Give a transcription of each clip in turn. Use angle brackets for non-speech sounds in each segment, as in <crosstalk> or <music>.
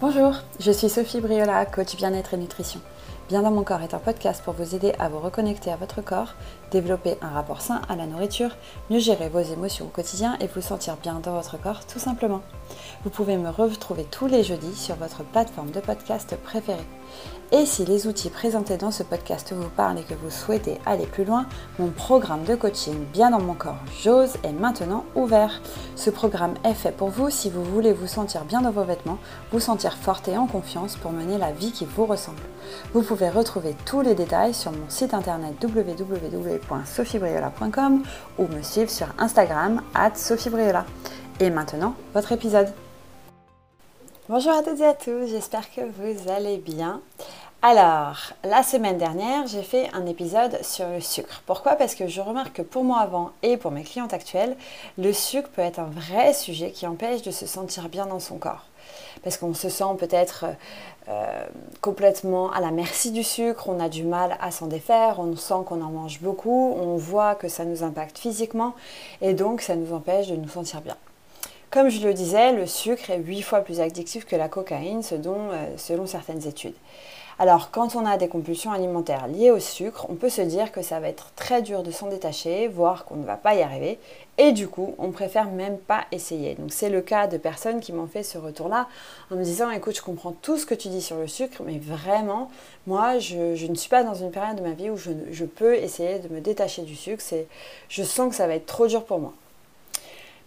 Bonjour, je suis Sophie Briola, coach bien-être et nutrition. Bien dans mon corps est un podcast pour vous aider à vous reconnecter à votre corps, développer un rapport sain à la nourriture, mieux gérer vos émotions au quotidien et vous sentir bien dans votre corps tout simplement. Vous pouvez me retrouver tous les jeudis sur votre plateforme de podcast préférée. Et si les outils présentés dans ce podcast vous parlent et que vous souhaitez aller plus loin, mon programme de coaching Bien dans mon corps, j'ose est maintenant ouvert. Ce programme est fait pour vous si vous voulez vous sentir bien dans vos vêtements, vous sentir forte et en confiance pour mener la vie qui vous ressemble. Vous pouvez retrouver tous les détails sur mon site internet www.sophiebriola.com ou me suivre sur Instagram sophiebriola. Et maintenant, votre épisode. Bonjour à toutes et à tous, j'espère que vous allez bien. Alors, la semaine dernière, j'ai fait un épisode sur le sucre. Pourquoi? Parce que je remarque que pour moi avant et pour mes clientes actuelles, le sucre peut être un vrai sujet qui empêche de se sentir bien dans son corps. Parce qu'on se sent peut-être euh, complètement à la merci du sucre, on a du mal à s'en défaire, on sent qu'on en mange beaucoup, on voit que ça nous impacte physiquement et donc ça nous empêche de nous sentir bien. Comme je le disais, le sucre est 8 fois plus addictif que la cocaïne, euh, selon certaines études. Alors, quand on a des compulsions alimentaires liées au sucre, on peut se dire que ça va être très dur de s'en détacher, voire qu'on ne va pas y arriver. Et du coup, on préfère même pas essayer. Donc, c'est le cas de personnes qui m'ont fait ce retour-là en me disant Écoute, je comprends tout ce que tu dis sur le sucre, mais vraiment, moi, je, ne suis pas dans une période de ma vie où je, je peux essayer de me détacher du sucre. Je sens que ça va être trop dur pour moi.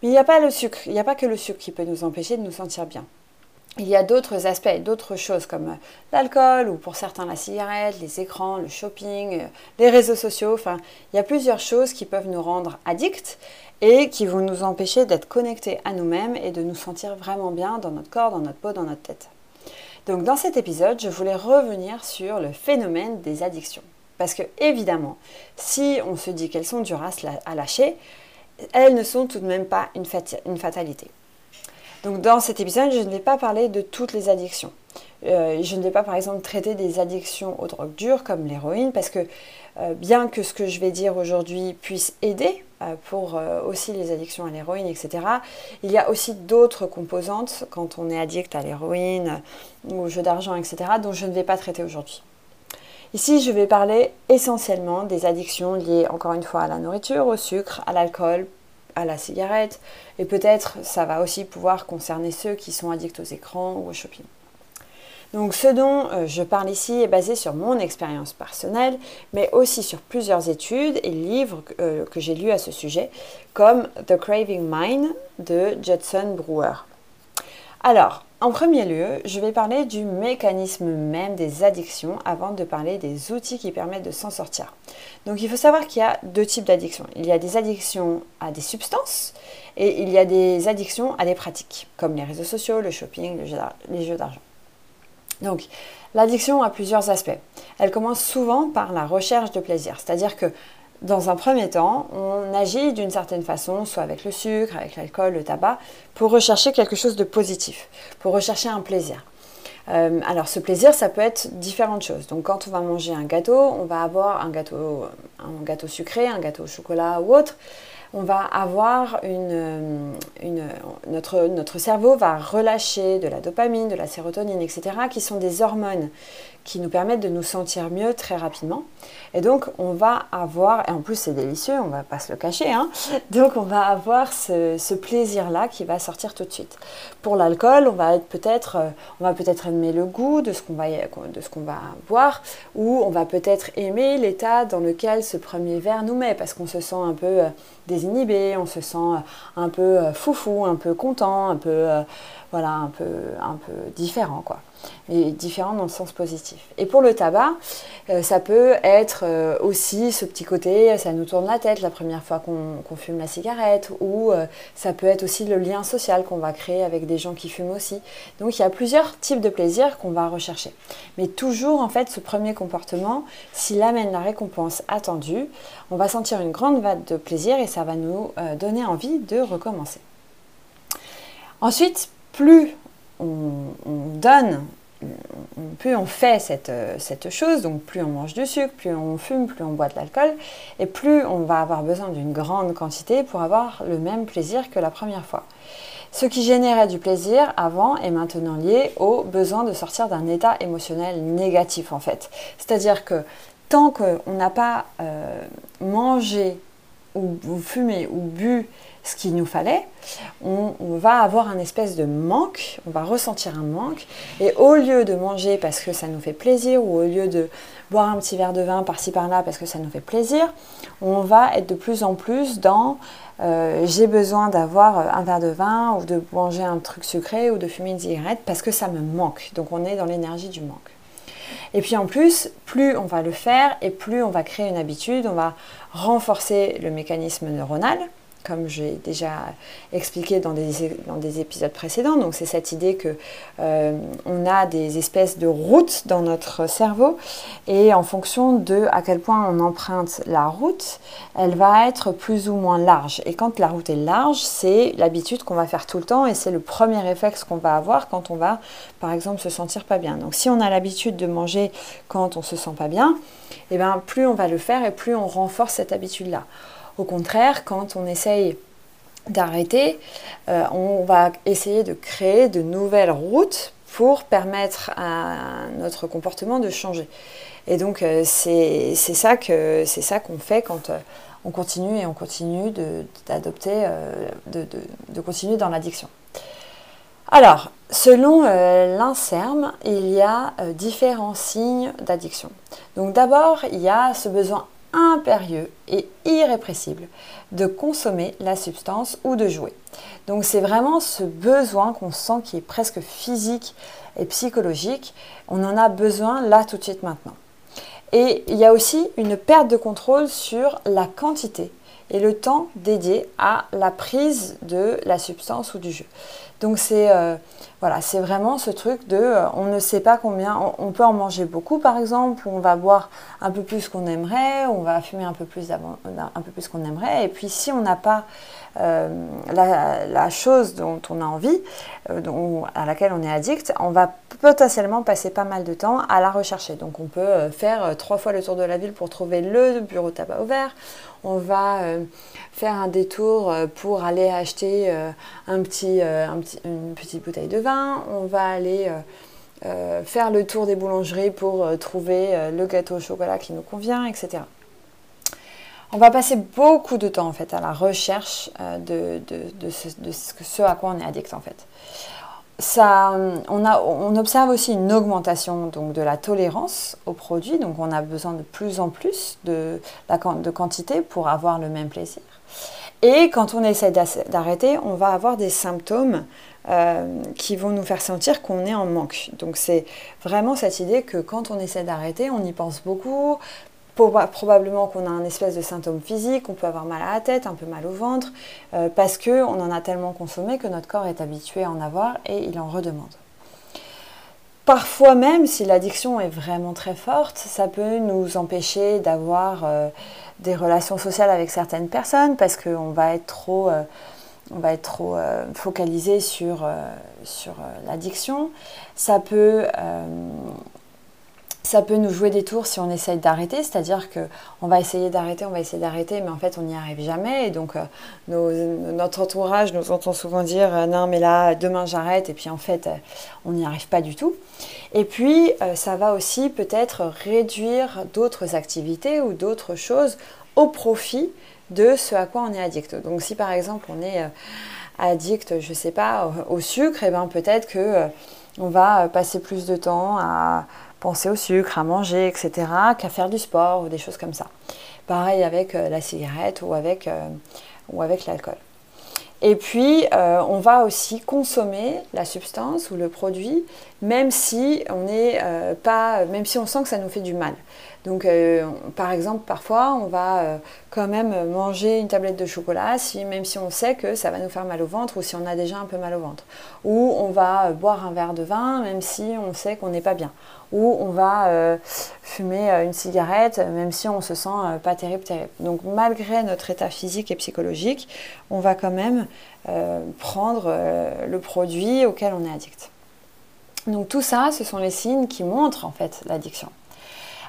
Mais il n'y a pas le sucre, il n'y a pas que le sucre qui peut nous empêcher de nous sentir bien. Il y a d'autres aspects, d'autres choses comme euh, l'alcool ou pour certains la cigarette, les écrans, le shopping, euh, les réseaux sociaux. Enfin, il y a plusieurs choses qui peuvent nous rendre addicts et qui vont nous empêcher d'être connectés à nous-mêmes et de nous sentir vraiment bien dans notre corps, dans notre peau, dans notre tête. Donc dans cet épisode, je voulais revenir sur le phénomène des addictions. Parce que évidemment, si on se dit qu'elles sont dures à lâcher, elles ne sont tout de même pas une, fatalité. Donc dans cet épisode, je ne vais pas parler de toutes les addictions. Euh, je ne vais pas par exemple traiter des addictions aux drogues dures comme l'héroïne parce que euh, bien que ce que je vais dire aujourd'hui puisse aider euh, pour aussi les addictions à l'héroïne, etc., il y a aussi d'autres composantes quand on est addict à l'héroïne ou au jeu d'argent, etc., dont je ne vais pas traiter aujourd'hui. Ici, je vais parler essentiellement des addictions liées encore une fois à la nourriture, au sucre, à l'alcool, à la cigarette, et peut-être ça va aussi pouvoir concerner ceux qui sont addicts aux écrans ou au shopping. Donc ce dont euh, je parle ici est basé sur mon expérience personnelle, mais aussi sur plusieurs études et livres euh, que j'ai lus à ce sujet, comme The Craving Mind de Judson Brewer. Alors, en premier lieu, je vais parler du mécanisme même des addictions avant de parler des outils qui permettent de s'en sortir. Donc il faut savoir qu'il y a deux types d'addictions. Il y a des addictions à des substances et il y a des addictions à des pratiques, comme les réseaux sociaux, le shopping, les jeux d'argent. Donc l'addiction a plusieurs aspects. Elle commence souvent par la recherche de plaisir, c'est-à-dire que dans un premier temps, on agit d'une certaine façon, soit avec le sucre, avec l'alcool, le tabac, pour rechercher quelque chose de positif, pour rechercher un plaisir. Euh, alors ce plaisir, ça peut être différentes choses. Donc quand on va manger un gâteau, on va avoir un gâteau, un gâteau sucré, un gâteau au chocolat ou autre. On va avoir une, une, notre, notre cerveau va relâcher de la dopamine, de la sérotonine, etc., qui sont des hormones qui nous permettent de nous sentir mieux très rapidement. Et donc, on va avoir, et en plus c'est délicieux, on va pas se le cacher, hein, <laughs> donc on va avoir ce, plaisir-là qui va sortir tout de suite. Pour l'alcool, on va peut-être euh, on va peut-être aimer le goût de ce qu'on va, de va boire, ou on va peut-être aimer l'état dans lequel ce premier verre nous met, parce qu'on se sent un peu euh, désinhibé, on se sent euh, un peu foufou, un peu content, un peu, voilà, un peu, un peu différent, quoi mais différent dans le sens positif. Et pour le tabac, euh, ça peut être euh, aussi ce petit côté, ça nous tourne la tête la première fois qu'on fume la cigarette, ou euh, ça peut être aussi le lien social qu'on va créer avec des gens qui fument aussi. Donc il y a plusieurs types de plaisirs qu'on va rechercher. Mais toujours en fait, ce premier comportement, s'il amène la récompense attendue, on va sentir une grande vague de plaisir et ça va nous donner envie de recommencer. Ensuite, plus on, donne plus on fait cette, cette, chose, donc plus on mange du sucre, plus on fume, plus on boit de l'alcool, et plus on va avoir besoin d'une grande quantité pour avoir le même plaisir que la première fois. Ce qui générait du plaisir avant est maintenant lié au besoin de sortir d'un état émotionnel négatif en fait. C'est-à-dire que tant qu'on n'a pas euh, mangé ou, fumé ou bu ce qu'il nous fallait, on, va avoir un espèce de manque, on va ressentir un manque, et au lieu de manger parce que ça nous fait plaisir, ou au lieu de boire un petit verre de vin par-ci par-là parce que ça nous fait plaisir, on va être de plus en plus dans euh, j'ai besoin d'avoir un verre de vin ou de manger un truc sucré ou de fumer une cigarette parce que ça me manque. Donc on est dans l'énergie du manque. Et puis en plus, plus on va le faire et plus on va créer une habitude, on va renforcer le mécanisme neuronal comme j'ai déjà expliqué dans des, épisodes précédents. Donc c'est cette idée que euh, on a des espèces de routes dans notre cerveau et en fonction de à quel point on emprunte la route, elle va être plus ou moins large. Et quand la route est large, c'est l'habitude qu'on va faire tout le temps et c'est le premier réflexe qu'on va avoir quand on va, par exemple, se sentir pas bien. Donc si on a l'habitude de manger quand on se sent pas bien, et eh bien plus on va le faire et plus on renforce cette habitude-là. Au contraire, quand on essaye d'arrêter, euh, on va essayer de créer de nouvelles routes pour permettre à notre comportement de changer. Et donc euh, c'est ça qu'on fait quand euh, on continue et on continue d'adopter, de, de, continuer dans l'addiction. Alors, selon l'INSERM, il y a différents signes d'addiction. Donc d'abord, il y a ce besoin impérieux et irrépressible de consommer la substance ou de jouer. Donc c'est vraiment ce besoin qu'on sent qui est presque physique et psychologique. On en a besoin là tout de suite maintenant. Et il y a aussi une perte de contrôle sur la quantité et le temps dédié à la prise de la substance ou du jeu. Donc c'est euh, voilà, c'est vraiment ce truc de euh, on ne sait pas combien, on, peut en manger beaucoup par exemple, on va boire un peu plus qu'on aimerait, on va fumer un peu plus, un peu plus qu'on aimerait, et puis si on n'a pas euh, la, chose dont on a envie, à laquelle on est addict, on va potentiellement passer pas mal de temps à la rechercher. Donc on peut faire trois fois le tour de la ville pour trouver le bureau tabac ouvert, on va faire un détour pour aller acheter petit une petite bouteille de vin, on va aller euh, euh, faire le tour des boulangeries pour euh, trouver le gâteau au chocolat qui nous convient, etc. On va passer beaucoup de temps en fait à la recherche de, ce, à quoi on est addict en fait. A, on, observe aussi une augmentation donc, de la tolérance aux produits, donc on a besoin de plus en plus de, de quantité pour avoir le même plaisir. Et quand on essaie d'arrêter, on va avoir des symptômes euh, qui vont nous faire sentir qu'on est en manque. Donc c'est vraiment cette idée que quand on essaie d'arrêter, on y pense beaucoup. Probablement qu'on a un espèce de symptôme physique, on peut avoir mal à la tête, un peu mal au ventre, euh, parce qu'on en a tellement consommé que notre corps est habitué à en avoir et il en redemande. Parfois même, si l'addiction est vraiment très forte, ça peut nous empêcher d'avoir euh, des relations sociales avec certaines personnes parce qu'on va être trop, on va être trop euh, focalisé sur, sur l'addiction. Ça peut, ça peut nous jouer des tours si on essaye d'arrêter, c'est-à-dire qu'on va essayer d'arrêter, on va essayer d'arrêter, mais en fait on n'y arrive jamais. Et donc notre entourage nous entend souvent dire non mais là demain j'arrête et puis en fait on n'y arrive pas du tout. Et puis ça va aussi peut-être réduire d'autres activités ou d'autres choses au profit de ce à quoi on est addict. Donc si par exemple on est addict, je sais pas, au sucre, et eh ben peut-être que euh, on va passer plus de temps à penser au sucre, à manger, etc., qu'à faire du sport ou des choses comme ça. Pareil avec euh, la cigarette ou avec, euh, avec l'alcool. Et puis, on va aussi consommer la substance ou le produit, même si on est pas, même si on sent que ça nous fait du mal. Donc, euh, par exemple, parfois, on va euh, quand même manger une tablette de chocolat, même si on sait que ça va nous faire mal au ventre ou si on a déjà un peu mal au ventre. Ou on va euh, boire un verre de vin, même si on sait qu'on n'est pas bien. Ou on va fumer une cigarette, même si on se sent pas terrible, terrible. Donc, malgré notre état physique et psychologique, on va quand même prendre le produit auquel on est addict. Donc tout ça, ce sont les signes qui montrent en fait l'addiction.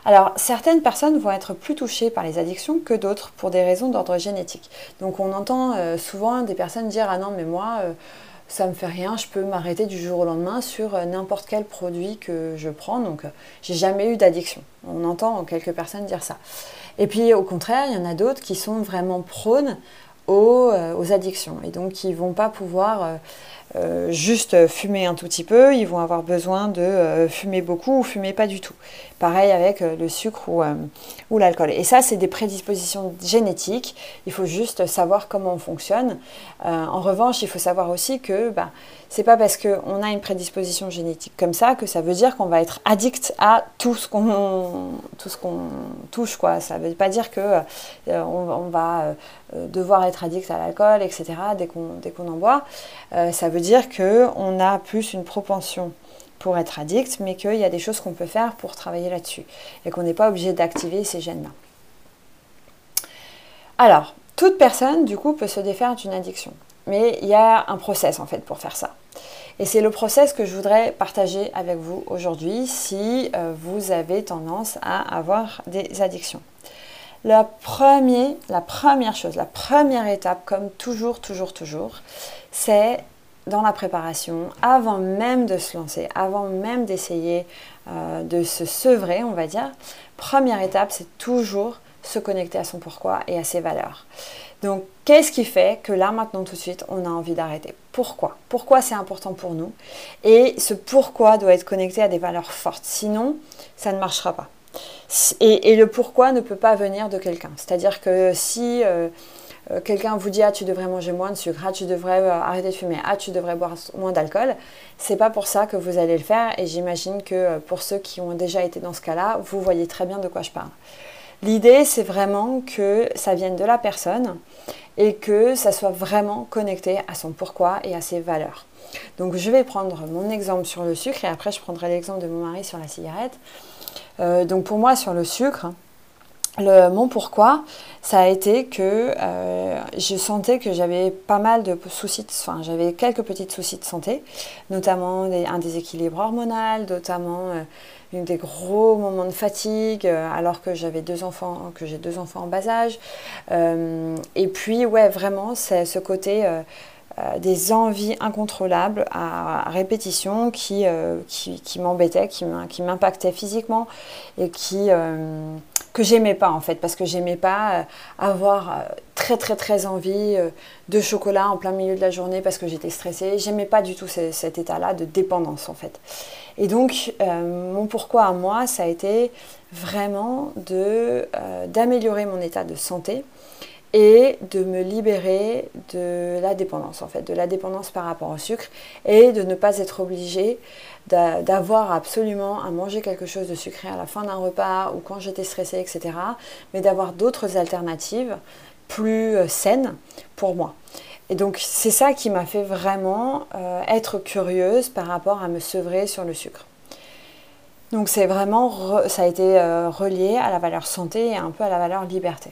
Alors, certaines personnes vont être plus touchées par les addictions que d'autres pour des raisons d'ordre génétique. Donc, on entend euh, souvent des personnes dire Ah non, mais moi, ça euh, ça me fait rien, je peux m'arrêter du jour au lendemain sur euh, n'importe quel produit que je prends. Donc, j'ai jamais eu d'addiction. On entend quelques personnes dire ça. Et puis, au contraire, il y en a d'autres qui sont vraiment prônes aux, aux addictions et donc qui ne vont pas pouvoir euh, juste fumer un tout petit peu, ils vont avoir besoin de euh, fumer beaucoup ou fumer pas du tout. Pareil avec euh, le sucre ou, l'alcool. Et ça, c'est des prédispositions génétiques. Il faut juste savoir comment on fonctionne. en revanche, il faut savoir aussi que bah, c'est pas parce qu'on a une prédisposition génétique comme ça que ça veut dire qu'on va être addict à tout ce qu'on tout touche quoi. Ça veut pas dire que on, va devoir être addict à l'alcool, etc. Dès qu'on en boit, dire que on a plus une propension pour être addict, mais qu'il y a des choses qu'on peut faire pour travailler là-dessus et qu'on n'est pas obligé d'activer ces gènes-là. Alors, toute personne, du coup, peut se défaire d'une addiction. Mais il y a un process en fait pour faire ça. Et c'est le process que je voudrais partager avec vous aujourd'hui si euh, vous avez tendance à avoir des addictions. La, la première chose, la première étape, comme toujours, toujours, toujours, c'est dans la préparation, avant même de se lancer, avant même d'essayer euh, de se sevrer, on va dire, première étape, c'est toujours se connecter à son pourquoi et à ses valeurs. Donc, qu'est-ce qui fait que là, maintenant, tout de suite, on a envie d'arrêter? Pourquoi? Pourquoi c'est important pour nous? Et ce pourquoi doit être connecté à des valeurs fortes. Sinon, ça ne marchera pas. Et, le pourquoi ne peut pas venir de quelqu'un. C'est-à-dire que si euh, euh, quelqu'un vous dit ah tu devrais manger moins de sucre, ah tu devrais euh, arrêter de fumer, ah tu devrais boire moins d'alcool, c'est pas pour ça que vous allez le faire. Et j'imagine que pour ceux qui ont déjà été dans ce cas-là, vous voyez très bien de quoi je parle. L'idée, c'est vraiment que ça vienne de la personne et que ça soit vraiment connecté à son pourquoi et à ses valeurs. Donc je vais prendre mon exemple sur le sucre et après je prendrai l'exemple de mon mari sur la cigarette. Euh, donc pour moi sur le sucre, le, mon pourquoi, ça a été que euh, je sentais que j'avais pas mal de soucis, enfin j'avais quelques petits soucis de santé, notamment un déséquilibre hormonal, notamment euh, des gros moments de fatigue, euh, alors que j'avais deux enfants, que j'ai deux enfants en bas âge. et puis ouais, vraiment, c'est ce côté des envies incontrôlables à, répétition qui, qui, qui m'embêtaient, qui m'impactaient physiquement et qui que j'aimais pas en fait, parce que j'aimais pas euh, avoir euh, très très très envie euh, de chocolat en plein milieu de la journée parce que j'étais stressée. J'aimais pas du tout cet état-là de dépendance en fait. Et donc mon pourquoi à moi, ça a été vraiment de d'améliorer mon état de santé et de me libérer de la dépendance en fait, de la dépendance par rapport au sucre et de ne pas être obligée d'avoir absolument à manger quelque chose de sucré à la fin d'un repas ou quand j'étais stressée, etc. Mais d'avoir d'autres alternatives plus euh, saines pour moi. Et donc c'est ça qui m'a fait vraiment euh, être curieuse par rapport à me sevrer sur le sucre. Donc c'est vraiment, ça a été euh, relié à la valeur santé et un peu à la valeur liberté.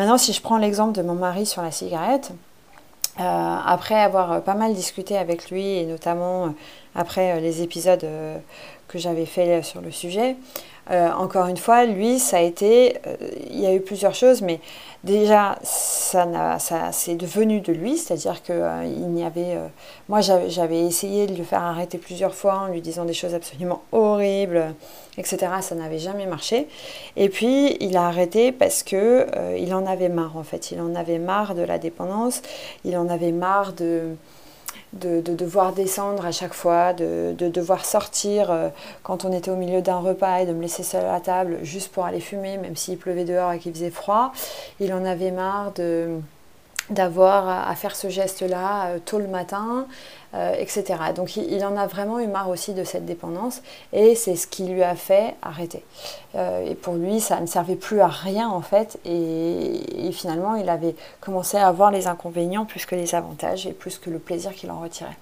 Maintenant, si je prends l'exemple de mon mari sur la cigarette, après avoir pas mal discuté avec lui et notamment après euh, les épisodes euh, que j'avais fait sur le sujet. Euh, encore une fois, lui, ça a été, il y a eu plusieurs choses, mais déjà, ça, ça c'est devenu de lui, c'est-à-dire que il n'y avait, moi, j'avais essayé de le faire arrêter plusieurs fois en lui disant des choses absolument horribles, etc. Ça n'avait jamais marché. Et puis, il a arrêté parce que il en avait marre, en fait. Il en avait marre de la dépendance. Il en avait marre de de, devoir descendre à chaque fois, de, devoir sortir euh, quand on était au milieu d'un repas et de me laisser seule à la table juste pour aller fumer, même s'il pleuvait dehors et qu'il faisait froid. Il en avait marre de d'avoir à faire ce geste-là euh, tôt le matin, euh, etc. Donc il, en a vraiment eu marre aussi de cette dépendance et c'est ce qui lui a fait arrêter. Euh, et pour lui, ça ne servait plus à rien en fait et, finalement il avait commencé à avoir les inconvénients plus que les avantages et plus que le plaisir qu'il en retirait.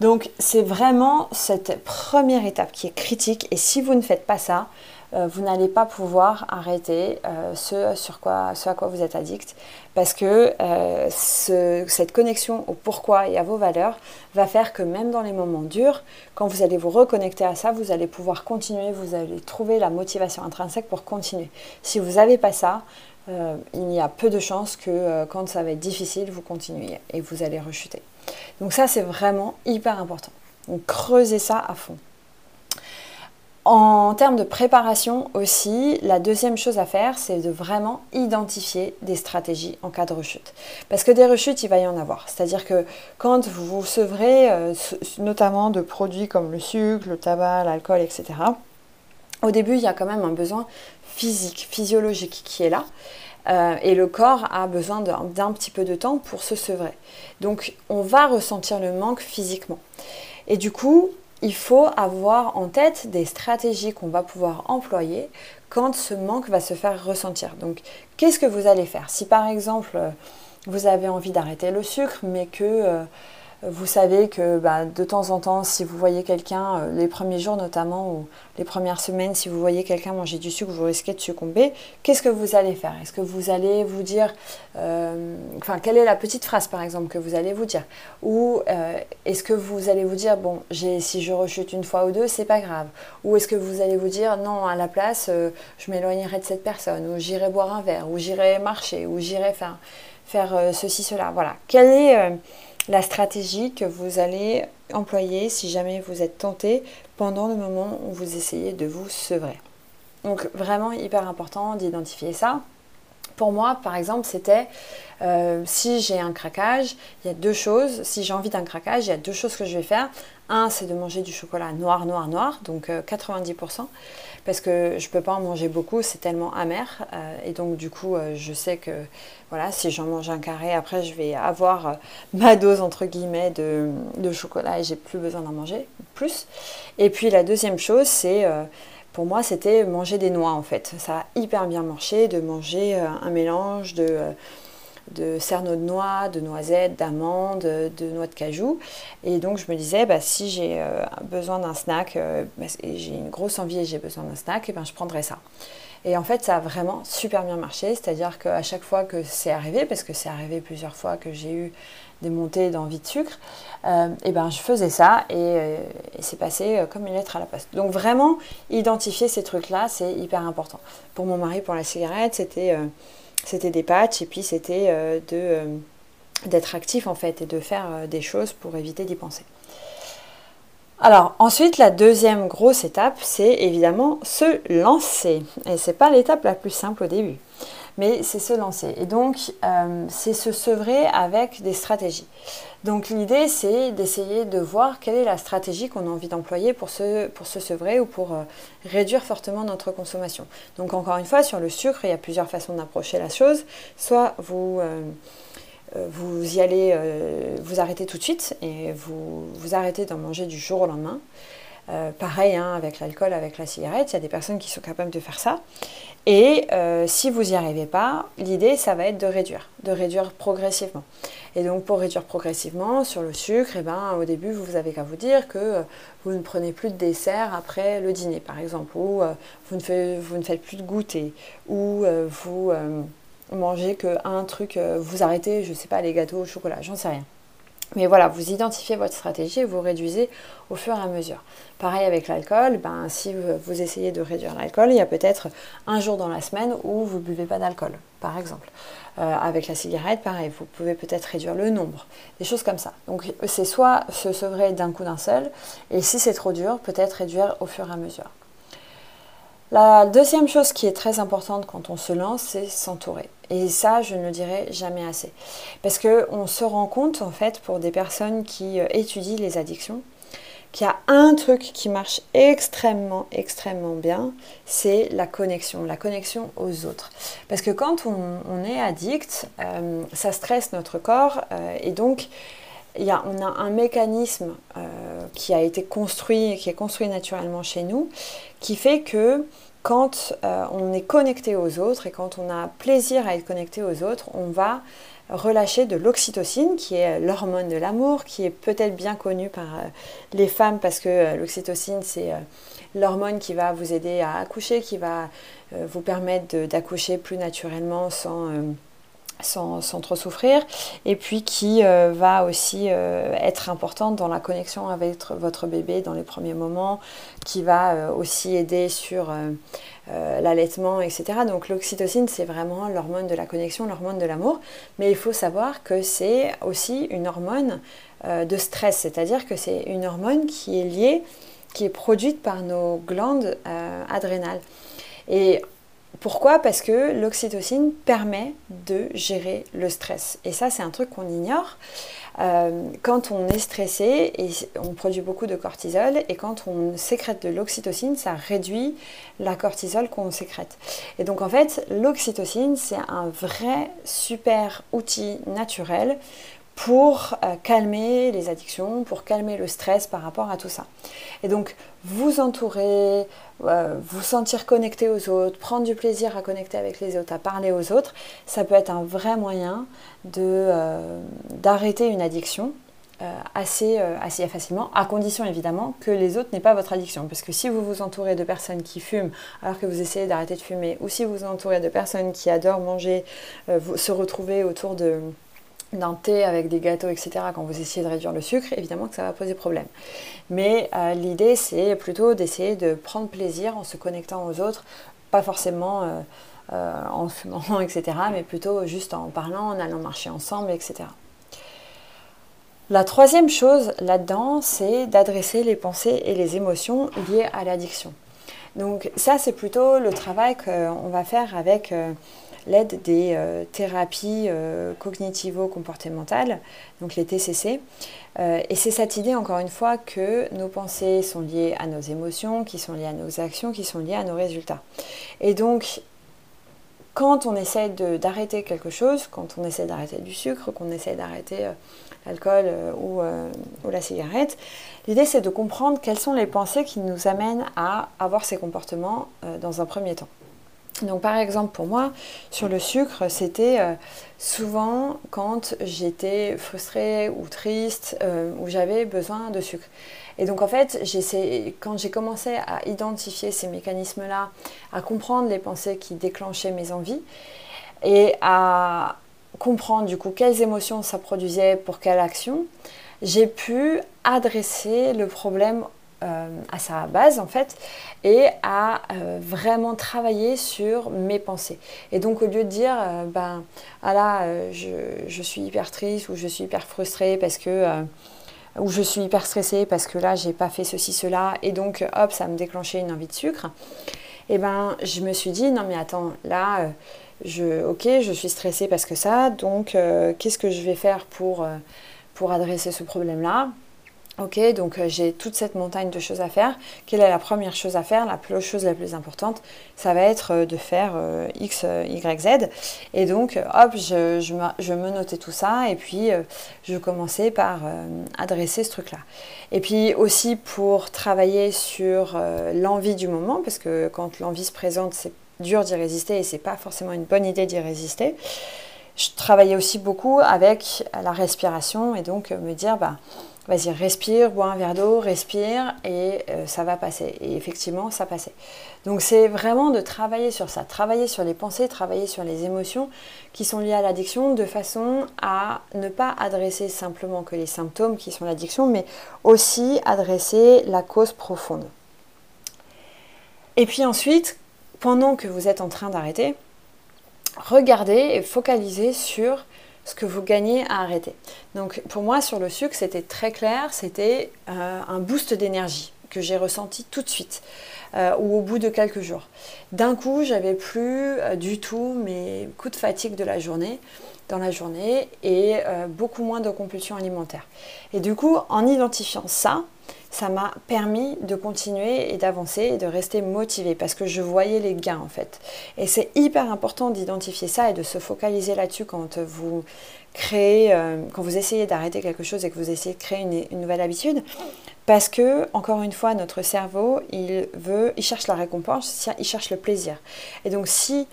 Donc c'est vraiment cette première étape qui est critique et si vous ne faites pas ça, vous n'allez pas pouvoir arrêter euh, ce, sur quoi, ce à quoi vous êtes addict parce que euh, cette connexion au pourquoi et à vos valeurs va faire que même dans les moments durs, quand vous allez vous reconnecter à ça, vous allez pouvoir continuer, vous allez trouver la motivation intrinsèque pour continuer. Si vous n'avez pas ça, il y a peu de chances que quand ça va être difficile, vous continuez et vous allez rechuter. Donc ça, c'est vraiment hyper important. Donc creusez ça à fond. En termes de préparation aussi, la deuxième chose à faire, c'est de vraiment identifier des stratégies en cas de rechute. Parce que des rechutes, il va y en avoir. C'est-à-dire que quand vous vous sevrez, euh, notamment de produits comme le sucre, le tabac, l'alcool, etc., au début, il y a quand même un besoin physique, physiologique qui est là. Euh, et le corps a besoin d'un petit peu de temps pour se sevrer. Donc on va ressentir le manque physiquement. Et du coup, il faut avoir en tête des stratégies qu'on va pouvoir employer quand ce manque va se faire ressentir. Donc, qu'est-ce que vous allez faire? Si par exemple, vous avez envie d'arrêter le sucre, mais que euh, vous savez que bah, de temps en temps, si vous voyez quelqu'un, euh, les premiers jours notamment, ou les premières semaines, si vous voyez quelqu'un manger du sucre, vous risquez de succomber, qu'est-ce que vous allez faire? Est-ce que vous allez vous dire, euh, enfin, quelle est la petite phrase par exemple que vous allez vous dire? Ou euh, est-ce que vous allez vous dire, bon, si je rechute une fois ou deux, c'est pas grave? Ou est-ce que vous allez vous dire, non, à la place, je m'éloignerai de cette personne, ou j'irai boire un verre, ou j'irai marcher, ou j'irai faire, faire ceci, cela? Voilà. Quelle est la stratégie que vous allez employer si jamais vous êtes tenté pendant le moment où vous essayez de vous sevrer. Donc vraiment hyper important d'identifier ça. Pour moi, par exemple, c'était euh, si j'ai un craquage, il y a deux choses. Si j'ai envie d'un craquage, il y a deux choses que je vais faire. Un, c'est de manger du chocolat noir, noir, noir, donc 90%, euh, parce que je ne peux pas en manger beaucoup, c'est tellement amer. Euh, et donc, du coup, je sais que voilà, si j'en mange un carré, après, je vais avoir ma dose, entre guillemets, de, de chocolat et j'ai plus besoin d'en manger plus. Et puis, la deuxième chose, c'est pour moi, c'était manger des noix en fait. Ça a hyper bien marché de manger euh, un mélange de, euh, de cerneaux de noix, de noisettes, d'amandes, de noix de cajou. Et donc je me disais, bah, si j'ai euh, besoin d'un snack, bah, j'ai une grosse envie et j'ai besoin d'un snack, et ben, je prendrai ça. Et en fait, ça a vraiment super bien marché. C'est-à-dire qu'à chaque fois que c'est arrivé, parce que c'est arrivé plusieurs fois que j'ai eu des montées d'envie de sucre, euh, et ben je faisais ça et, euh, c'est passé euh, comme une lettre à la poste. Donc vraiment, identifier ces trucs-là, c'est hyper important. Pour mon mari, pour la cigarette, c'était c'était des patchs et puis c'était de d'être actif en fait et de faire des choses pour éviter d'y penser. Alors ensuite, la deuxième grosse étape, c'est évidemment se lancer. Et c'est pas l'étape la plus simple au début mais c'est se lancer. Et donc, euh, c'est se sevrer avec des stratégies. Donc, l'idée, c'est d'essayer de voir quelle est la stratégie qu'on a envie d'employer pour se, pour se sevrer ou pour euh, réduire fortement notre consommation. Donc, encore une fois, sur le sucre, il y a plusieurs façons d'approcher la chose. Soit vous... Euh, vous y allez, vous arrêtez tout de suite et vous, vous arrêtez d'en manger du jour au lendemain. pareil hein, avec l'alcool, avec la cigarette, il y a des personnes qui sont capables de faire ça. Et euh, si vous n'y arrivez pas, l'idée, ça va être de réduire, de réduire progressivement. Et donc pour réduire progressivement sur le sucre, eh ben, au début, vous avez qu'à vous dire que euh, vous ne prenez plus de dessert après le dîner, par exemple, ou euh, vous, ne faites, plus de goûter, ou vous mangez qu'un truc, vous arrêtez, je ne sais pas, les gâteaux au chocolat, j'en sais rien. Mais voilà, vous identifiez votre stratégie et vous réduisez au fur et à mesure. Pareil avec l'alcool, ben, si vous essayez de réduire l'alcool, il y a peut-être un jour dans la semaine où vous ne buvez pas d'alcool, par exemple. Euh, avec la cigarette, pareil, vous pouvez peut-être réduire le nombre, des choses comme ça. Donc c'est soit se sevrer d'un coup d'un seul, et si c'est trop dur, peut-être réduire au fur et à mesure. La deuxième chose qui est très importante quand on se lance, c'est s'entourer. Et ça, je ne le dirai jamais assez. Parce qu'on se rend compte, en fait, pour des personnes qui euh, étudient les addictions, qu'il y a un truc qui marche extrêmement, extrêmement bien, c'est la connexion, la connexion aux autres. Parce que quand on, est addict, euh, ça stresse notre corps euh, et donc on a un mécanisme qui a été construit, qui est construit naturellement chez nous, qui fait que quand euh, on est connecté aux autres et quand on a plaisir à être connecté aux autres, on va relâcher de l'oxytocine, qui est l'hormone de l'amour, qui est peut-être bien connue par les femmes parce que l'oxytocine, c'est l'hormone qui va vous aider à accoucher, qui va vous permettre d'accoucher plus naturellement sans sans, trop souffrir, et puis qui euh, va aussi euh, être importante dans la connexion avec votre bébé dans les premiers moments, qui va euh, aussi aider sur l'allaitement, etc. Donc l'oxytocine, c'est vraiment l'hormone de la connexion, l'hormone de l'amour, mais il faut savoir que c'est aussi une hormone de stress, c'est-à-dire que c'est une hormone qui est liée, qui est produite par nos glandes adrénales. Et pourquoi? Parce que l'oxytocine permet de gérer le stress. Et ça, c'est un truc qu'on ignore. Euh, quand on est stressé, on produit beaucoup de cortisol, et quand on sécrète de l'oxytocine, ça réduit la cortisol qu'on sécrète. Et donc en fait, l'oxytocine, c'est un vrai super outil naturel pour euh, calmer les addictions, pour calmer le stress par rapport à tout ça. Et donc, vous entourer, euh, vous sentir connecté aux autres, prendre du plaisir à connecter avec les autres, à parler aux autres, ça peut être un vrai moyen euh, d'arrêter une addiction assez, assez facilement, à condition évidemment que les autres n'aient pas votre addiction. Parce que si vous vous entourez de personnes qui fument alors que vous essayez d'arrêter de fumer, ou si vous vous entourez de personnes qui adorent manger, se retrouver autour de d'un thé avec des gâteaux, etc., quand vous essayez de réduire le sucre, évidemment que ça va poser problème. Mais euh, l'idée, c'est plutôt d'essayer de prendre plaisir en se connectant aux autres, pas forcément euh, euh, en fumant, <laughs> etc., mais plutôt juste en parlant, en allant marcher ensemble, etc. La troisième chose là-dedans, c'est d'adresser les pensées et les émotions liées à l'addiction. Donc ça, c'est plutôt le travail qu'on va faire avec l'aide des euh, thérapies euh, cognitivo-comportementales, donc les TCC. Euh, et c'est cette idée, encore une fois, que nos pensées sont liées à nos émotions, qui sont liées à nos actions, qui sont liées à nos résultats. Et donc, quand on essaie d'arrêter quelque chose, quand on essaie d'arrêter du sucre, qu'on essaie d'arrêter l'alcool ou, ou, la cigarette, l'idée c'est de comprendre quelles sont les pensées qui nous amènent à avoir ces comportements dans un premier temps. Donc par exemple pour moi, sur le sucre, c'était euh, souvent quand j'étais frustrée ou triste, euh, où j'avais besoin de sucre. Et donc en fait, quand j'ai commencé à identifier ces mécanismes-là, à comprendre les pensées qui déclenchaient mes envies, et à comprendre du coup quelles émotions ça produisait pour quelle action, j'ai pu adresser le problème à sa base en fait et à euh, vraiment travailler sur mes pensées. Et donc au lieu de dire euh, ben ah là je, je, suis hyper triste ou je suis hyper frustrée parce que ou je suis hyper stressée parce que là j'ai pas fait ceci cela et donc hop ça me déclenchait une envie de sucre. Et ben je me suis dit non mais attends là je ok je suis stressée parce que ça donc qu'est-ce que je vais faire pour pour adresser ce problème là Ok, donc euh, j'ai toute cette montagne de choses à faire. Quelle est la première chose à faire? La chose la plus importante, ça va être euh, de faire euh, X, Y, Z. Et donc, hop, je, me notais tout ça et puis je commençais par adresser ce truc-là. Et puis aussi pour travailler sur l'envie du moment, parce que quand l'envie se présente, c'est dur d'y résister et c'est pas forcément une bonne idée d'y résister. Je travaillais aussi beaucoup avec la respiration et donc me dire, bah, vas-y, respire, bois un verre d'eau, respire et euh, ça va passer. Et effectivement, ça passait. Donc c'est vraiment de travailler sur ça, travailler sur les pensées, travailler sur les émotions qui sont liées à l'addiction de façon à ne pas adresser simplement que les symptômes qui sont l'addiction, mais aussi adresser la cause profonde. Et puis ensuite, pendant que vous êtes en train d'arrêter, regardez et focalisez sur ce que vous gagnez à arrêter. Donc pour moi sur le sucre c'était très clair, c'était euh, un boost d'énergie que j'ai ressenti tout de suite euh, ou au bout de quelques jours. D'un coup j'avais plus euh, du tout mes coups de fatigue de la journée dans la journée et beaucoup moins de compulsions alimentaires. Et du coup en identifiant ça, ça m'a permis de continuer et d'avancer et de rester motivé parce que je voyais les gains en fait. Et c'est hyper important d'identifier ça et de se focaliser là-dessus quand vous créez, euh, quand vous essayez d'arrêter quelque chose et que vous essayez de créer une, nouvelle habitude. Parce que, encore une fois, notre cerveau, il veut, il cherche la récompense, il cherche le plaisir. Et donc, si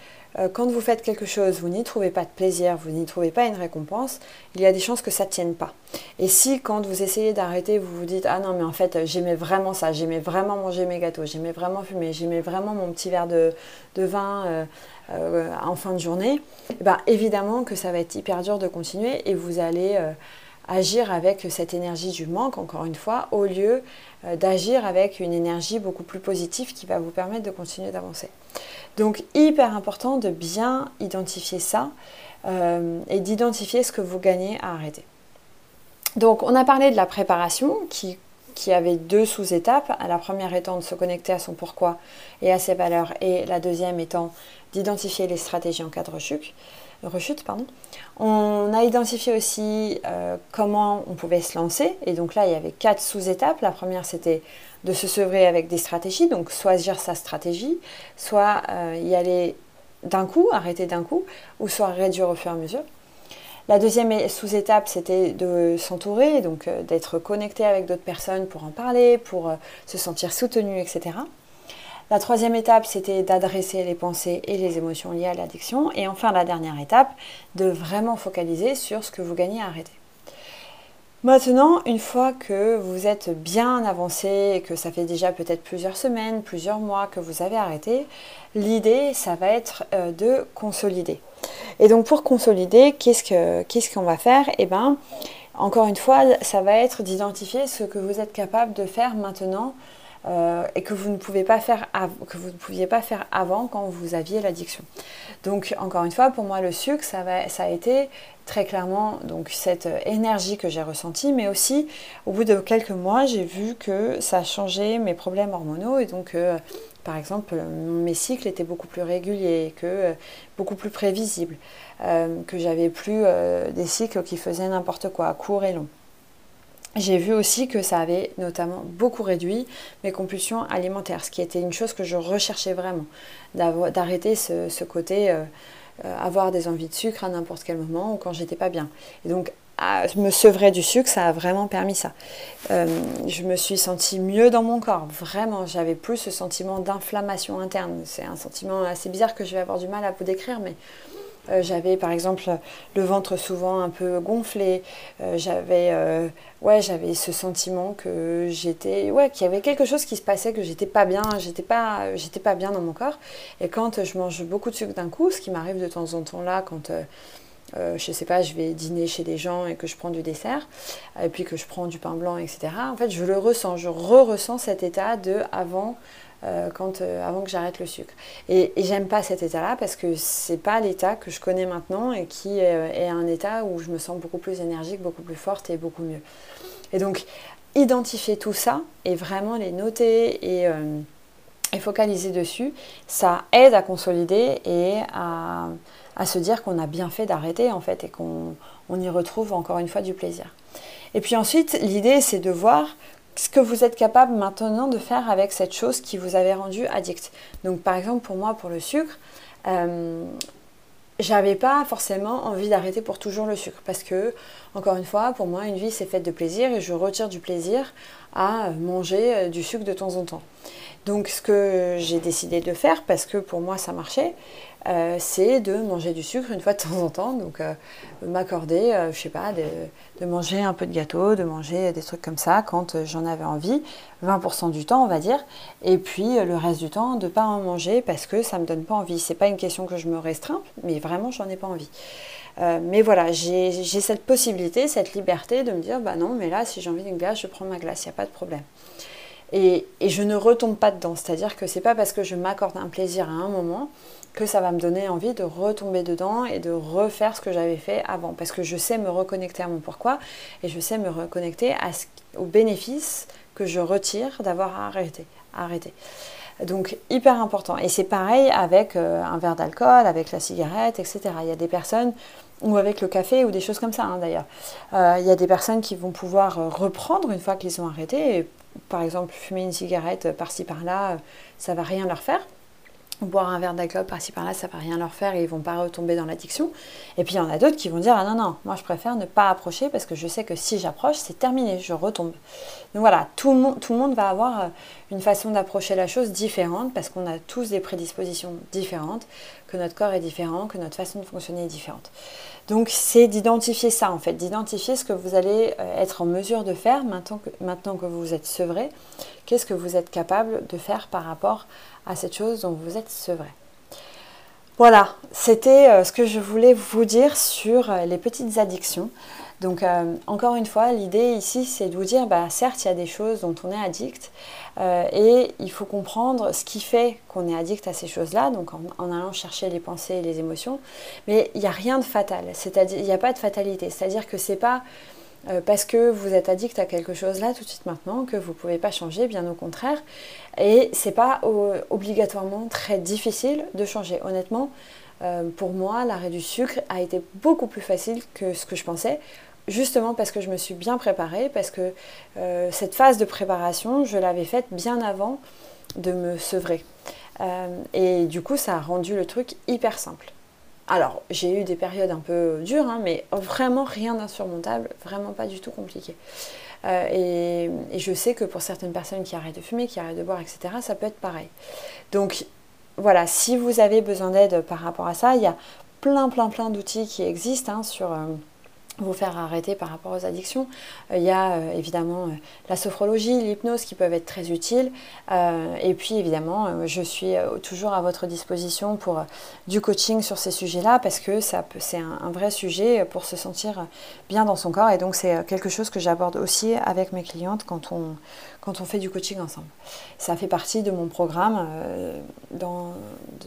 quand vous faites quelque chose, vous n'y trouvez pas de plaisir, vous n'y trouvez pas une récompense, il y a des chances que ça ne tienne pas. Et si quand vous essayez d'arrêter, vous vous dites Ah non, mais en fait, j'aimais vraiment ça, j'aimais vraiment manger mes gâteaux, j'aimais vraiment fumer, j'aimais vraiment mon petit verre de, vin euh, euh, en fin de journée, eh ben, évidemment que ça va être hyper dur de continuer et vous allez agir avec cette énergie du manque, encore une fois, au lieu d'agir avec une énergie beaucoup plus positive qui va vous permettre de continuer d'avancer. Donc hyper important de bien identifier ça euh, et d'identifier ce que vous gagnez à arrêter. Donc on a parlé de la préparation qui, qui avait deux sous-étapes. La première étant de se connecter à son pourquoi et à ses valeurs et la deuxième étant d'identifier les stratégies en cas de rechute. Rechute pardon. On a identifié aussi euh, comment on pouvait se lancer et donc là il y avait quatre sous-étapes. La première c'était de se sevrer avec des stratégies, donc choisir sa stratégie, soit euh, y aller d'un coup, arrêter d'un coup, ou soit réduire au fur et à mesure. La deuxième sous-étape, c'était de s'entourer, donc euh, d'être connecté avec d'autres personnes pour en parler, pour se sentir soutenu, etc. La troisième étape, c'était d'adresser les pensées et les émotions liées à l'addiction. Et enfin, la dernière étape, de vraiment focaliser sur ce que vous gagnez à arrêter. Maintenant, une fois que vous êtes bien avancé et que ça fait déjà peut-être plusieurs semaines, plusieurs mois que vous avez arrêté, l'idée, ça va être euh, de consolider. Et donc pour consolider, qu'est-ce qu'on va faire? Eh bien, encore une fois, ça va être d'identifier ce que vous êtes capable de faire maintenant euh, et que vous ne pas faire que vous ne pouviez pas faire avant quand vous aviez l'addiction. Donc encore une fois, pour moi le sucre, ça, a été très clairement donc cette énergie que j'ai ressentie, mais aussi au bout de quelques mois, j'ai vu que ça changé mes problèmes hormonaux et donc euh, par exemple mes cycles étaient beaucoup plus réguliers, que euh, beaucoup plus prévisibles, que j'avais plus des cycles qui faisaient n'importe quoi, courts et longs. J'ai vu aussi que ça avait notamment beaucoup réduit mes compulsions alimentaires, ce qui était une chose que je recherchais vraiment, d'arrêter ce, côté euh, euh, avoir des envies de sucre à n'importe quel moment ou quand j'étais pas bien. Et donc me sevrer du sucre, ça a vraiment permis ça. Euh, je me suis sentie mieux dans mon corps, vraiment. J'avais plus ce sentiment d'inflammation interne. C'est un sentiment assez bizarre que je vais avoir du mal à vous décrire, mais euh, j'avais par exemple le ventre souvent un peu gonflé. Euh, j'avais euh, ouais, j'avais ce sentiment que j'étais ouais, qu'il y avait quelque chose qui se passait que j'étais pas bien, j'étais pas j'étais pas bien dans mon corps. Et quand je mange beaucoup de sucre d'un coup, ce qui m'arrive de temps en temps là quand je sais pas, je vais dîner chez des gens et que je prends du dessert, et puis que je prends du pain blanc, etc. En fait, je le ressens, je re-ressens cet état de avant euh, quand, euh, avant que j'arrête le sucre. Et, j'aime pas cet état-là parce que c'est pas l'état que je connais maintenant et qui est, un état où je me sens beaucoup plus énergique, beaucoup plus forte et beaucoup mieux. Et donc, identifier tout ça et vraiment les noter et, euh, et focaliser dessus, ça aide à consolider et à, à se dire qu'on a bien fait d'arrêter en fait et qu'on on y retrouve encore une fois du plaisir. Et puis ensuite, l'idée c'est de voir ce que vous êtes capable maintenant de faire avec cette chose qui vous avait rendu addict. Donc par exemple pour moi pour le sucre, euh, j'avais pas forcément envie d'arrêter pour toujours le sucre parce que encore une fois pour moi une vie c'est faite de plaisir et je retire du plaisir à manger euh, du sucre de temps en temps. Donc ce que j'ai décidé de faire parce que pour moi ça marchait, euh, c'est de manger du sucre une fois de temps en temps. Donc, euh, m'accorder, euh, je sais pas, de, manger un peu de gâteau, de manger des trucs comme ça quand j'en avais envie, 20% du temps, on va dire. Et puis, le reste du temps, de pas en manger parce que ça me donne pas envie. C'est pas une question que je me restreins, mais vraiment, j'en ai pas envie. mais voilà, j'ai cette possibilité, cette liberté de me dire, bah non, mais là, si j'ai envie d'une glace, je prends ma glace, il n'y a pas de problème. Et, et, je ne retombe pas dedans. C'est-à-dire que c'est pas parce que je m'accorde un plaisir à un moment que ça va me donner envie de retomber dedans et de refaire ce que j'avais fait avant. Parce que je sais me reconnecter à mon pourquoi et je sais me reconnecter à ce, aux bénéfices que je retire d'avoir arrêté. arrêté. Donc hyper important. Et c'est pareil avec euh, un verre d'alcool, avec la cigarette, etc. Il y a des personnes, ou avec le café, ou des choses comme ça hein, d'ailleurs. Euh, il y a des personnes qui vont pouvoir euh, reprendre une fois qu'ils ont arrêté. par exemple, fumer une cigarette par-ci par-là, ça va rien leur faire boire un verre d'alcool par-ci par-là, ça va rien leur faire et ils vont pas retomber dans l'addiction. Et puis il y en a d'autres qui vont dire ah non non, moi je préfère ne pas approcher parce que je sais que si j'approche, c'est terminé, je retombe. Donc voilà, tout le, monde, tout le monde va avoir euh, une façon d'approcher la chose différente parce qu'on a tous des prédispositions différentes, que notre corps est différent, que notre façon de fonctionner est différente. Donc c'est d'identifier ça en fait, d'identifier ce que vous allez euh, être en mesure de faire maintenant que, maintenant vous êtes sevré, qu'est-ce que vous êtes capable de faire par rapport à cette chose dont vous êtes sevré. Voilà, c'était euh, ce que je voulais vous dire sur euh, les petites addictions. Donc encore une fois, l'idée ici, c'est de vous dire, bah, certes, il y a des choses dont on est addict, et il faut comprendre ce qui fait qu'on est addict à ces choses-là, donc en, allant chercher les pensées et les émotions, mais il n'y a rien de fatal, c'est-à-dire il n'y a pas de fatalité, c'est-à-dire que c'est pas euh, parce que vous êtes addict à quelque chose là tout de suite maintenant que vous ne pouvez pas changer, bien au contraire. Et c'est pas obligatoirement très difficile de changer. Honnêtement, euh, pour moi, l'arrêt du sucre a été beaucoup plus facile que ce que je pensais, justement parce que je me suis bien préparée, parce que euh, cette phase de préparation, je l'avais faite bien avant de me sevrer. et du coup, ça a rendu le truc hyper simple. Alors, j'ai eu des périodes un peu dures, hein, mais vraiment rien d'insurmontable, vraiment pas du tout compliqué. Euh, et, je sais que pour certaines personnes qui arrêtent de fumer, qui arrêtent de boire, etc., ça peut être pareil. Donc voilà, si vous avez besoin d'aide par rapport à ça, il y a plein, plein, plein d'outils qui existent hein, sur... Euh, vous faire arrêter par rapport aux addictions. Euh, il y a euh, évidemment euh, la sophrologie, l'hypnose qui peuvent être très utiles. et puis évidemment, je suis toujours à votre disposition pour du coaching sur ces sujets-là parce que c'est un, vrai sujet pour se sentir bien dans son corps. Et donc c'est quelque chose que j'aborde aussi avec mes clientes quand on, quand on fait du coaching ensemble. Ça fait partie de mon programme dans,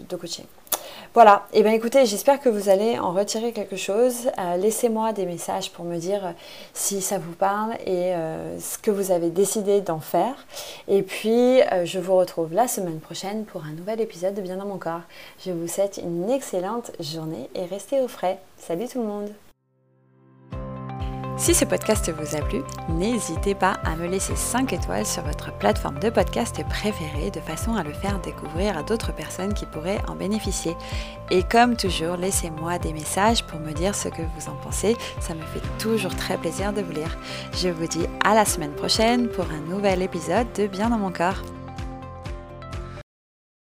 de coaching. Voilà, et eh bien écoutez, j'espère que vous allez en retirer quelque chose. Euh, laissez-moi des messages pour me dire euh, si ça vous parle et euh, ce que vous avez décidé d'en faire. Et puis, je vous retrouve la semaine prochaine pour un nouvel épisode de Bien dans mon corps. Je vous souhaite une excellente journée et restez au frais. Salut tout le monde si ce podcast vous a plu, n'hésitez pas à me laisser 5 étoiles sur votre plateforme de podcast préférée de façon à le faire découvrir à d'autres personnes qui pourraient en bénéficier. Et comme toujours, laissez-moi des messages pour me dire ce que vous en pensez, ça me fait toujours très plaisir de vous lire. Je vous dis à la semaine prochaine pour un nouvel épisode de Bien dans mon corps.